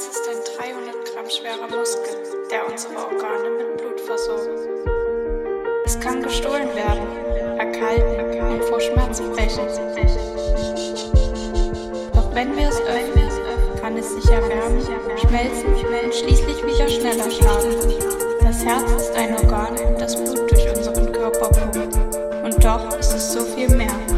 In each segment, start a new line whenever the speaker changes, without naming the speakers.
Herz ist ein 300 Gramm schwerer Muskel, der unsere Organe mit Blut versorgt. Es kann gestohlen werden, erkalten und vor Schmerzen brechen. Doch wenn wir es öffnen, kann es sich erwärmen, schmelzen und schließlich wieder schneller schlagen. Das Herz ist ein Organ, das Blut durch unseren Körper pumpt. Und doch ist es so viel mehr.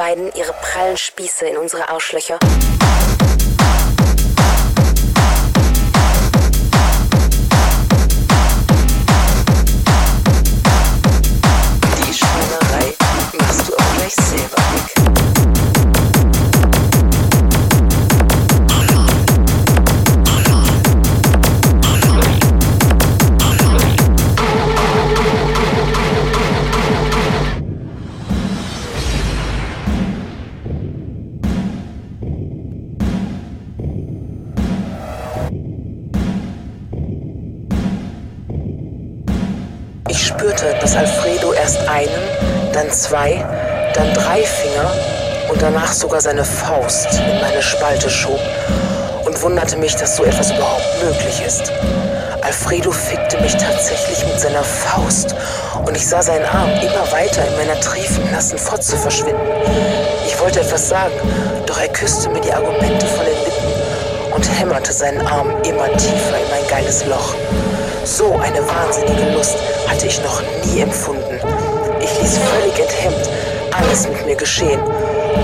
Beiden ihre prallen Spieße in unsere Arschlöcher. Sogar seine Faust in meine Spalte schob und wunderte mich, dass so etwas überhaupt möglich ist. Alfredo fickte mich tatsächlich mit seiner Faust und ich sah seinen Arm immer weiter in meiner triefen, nassen Fotze verschwinden. Ich wollte etwas sagen, doch er küsste mir die Argumente von den Lippen und hämmerte seinen Arm immer tiefer in mein geiles Loch. So eine wahnsinnige Lust hatte ich noch nie empfunden. Ich ließ völlig enthemmt alles mit mir geschehen.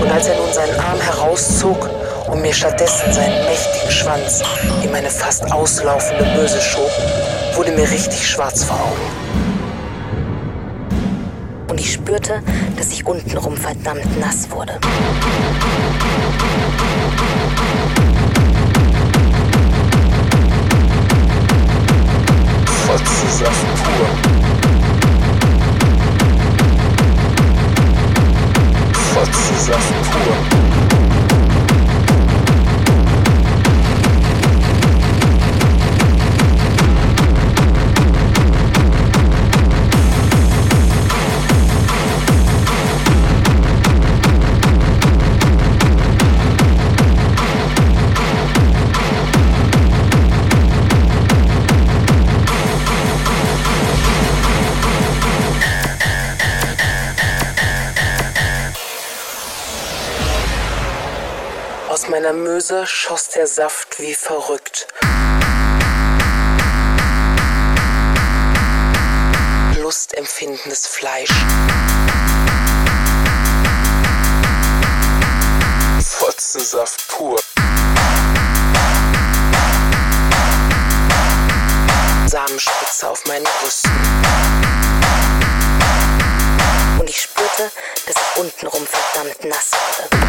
Und als er nun seinen Arm herauszog und mir stattdessen seinen mächtigen Schwanz in meine fast auslaufende Böse schob, wurde mir richtig schwarz vor Augen. Und ich spürte, dass ich untenrum verdammt nass wurde. Fotzensaft pur. Fotzensaft meiner Möse schoss der Saft wie verrückt. Lustempfindendes Fleisch. Fotzensaft pur. Samenspritze auf meinen Brüsten. Und ich spürte, dass ich untenrum verdammt nass wurde.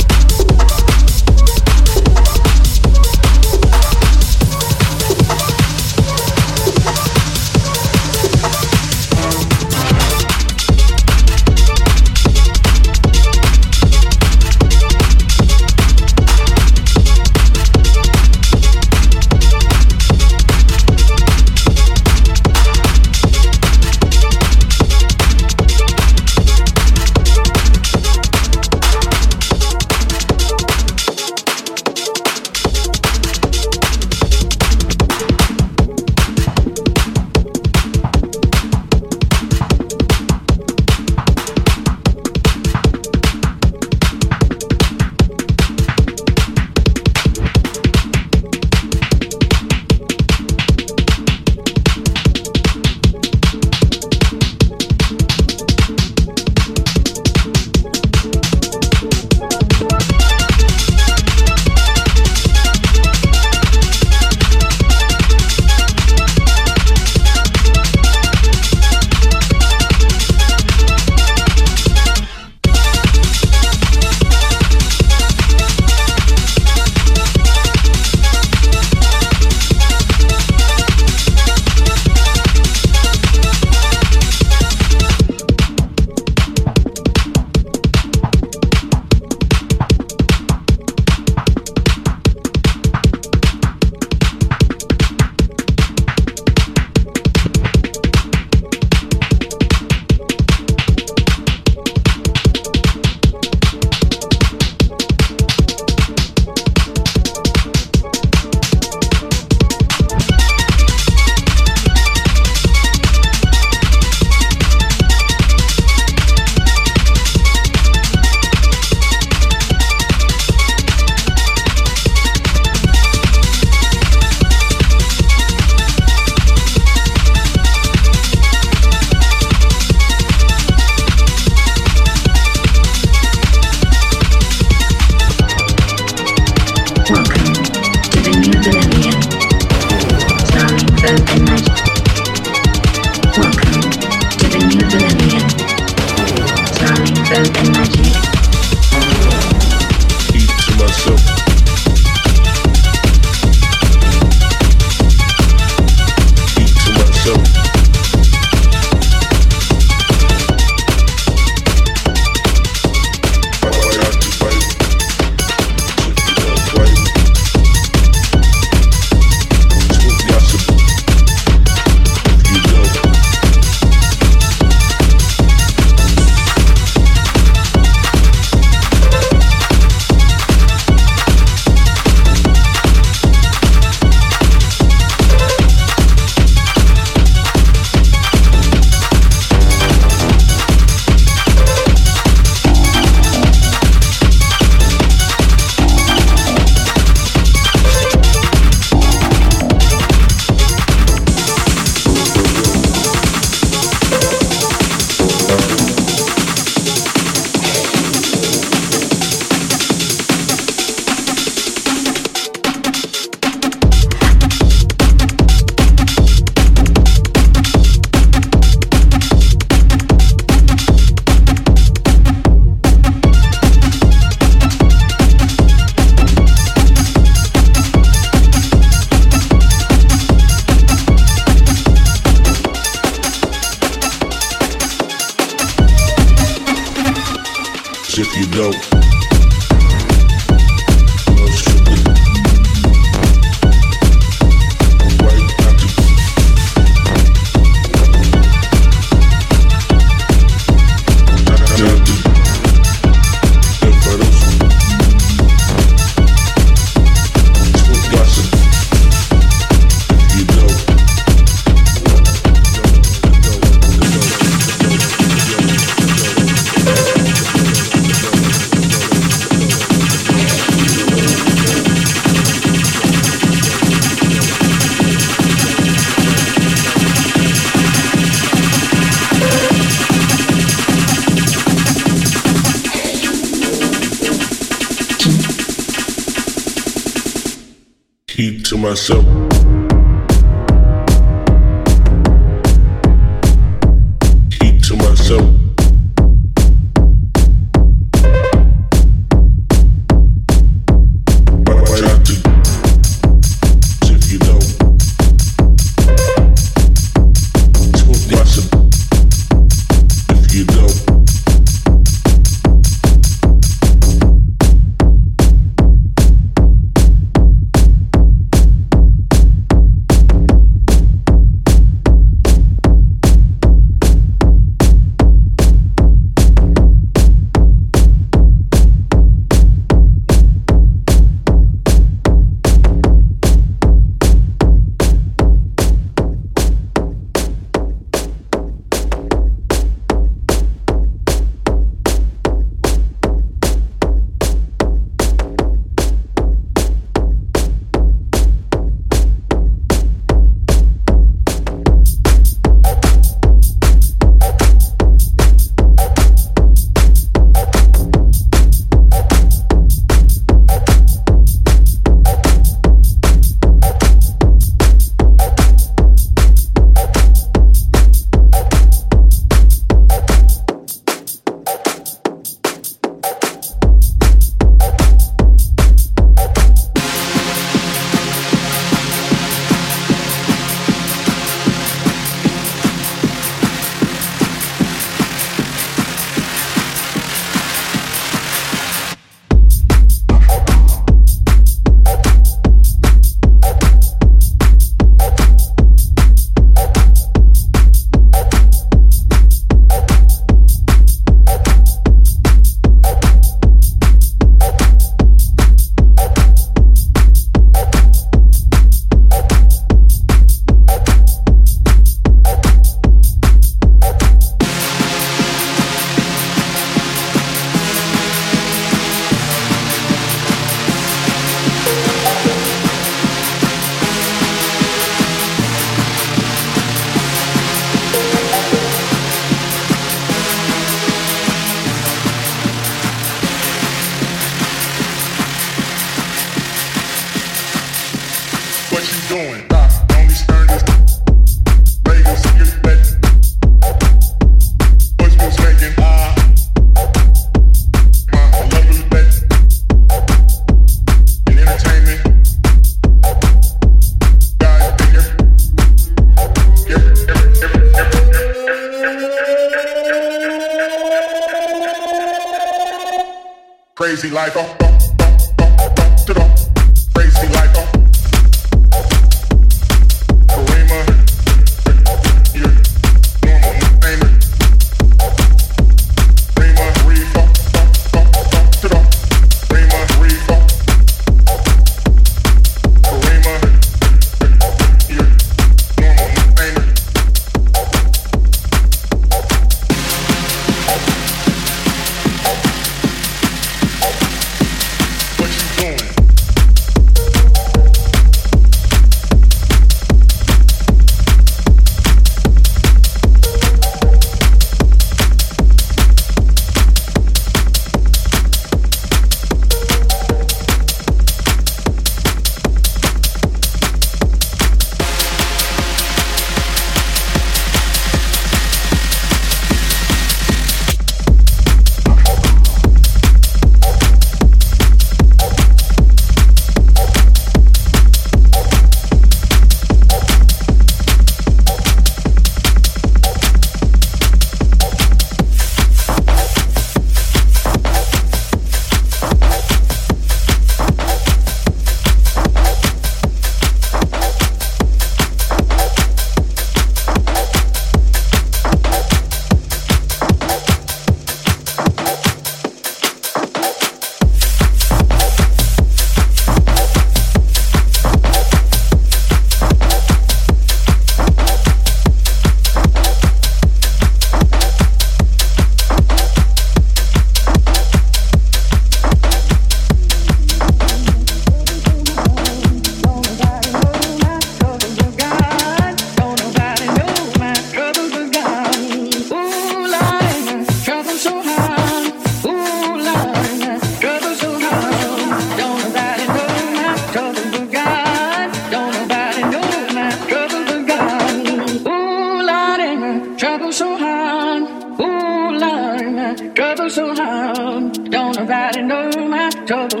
Trouble so hard, ooh, Lord, trouble so
hard. Don't
nobody know my trouble.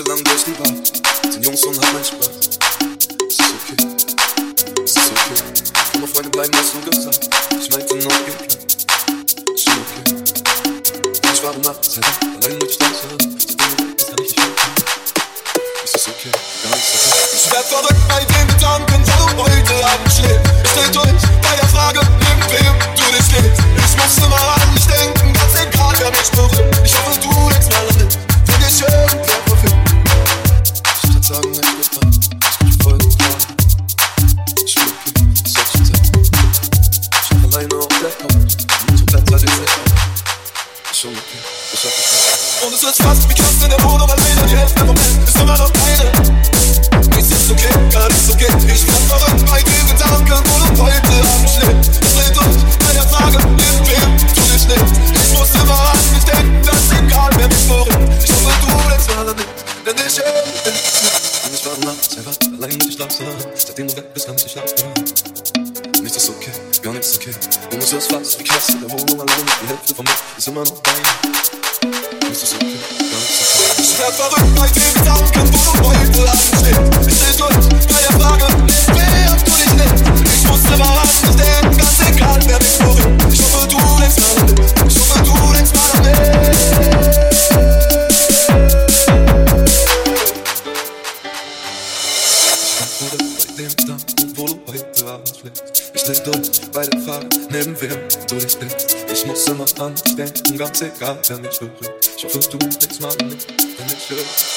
Sınırdan göz değil bak Senin yolun son haber çıkmaz Hitze gerade nicht
berührt. Ich hoffe, du kriegst mal
mit, wenn ich höre.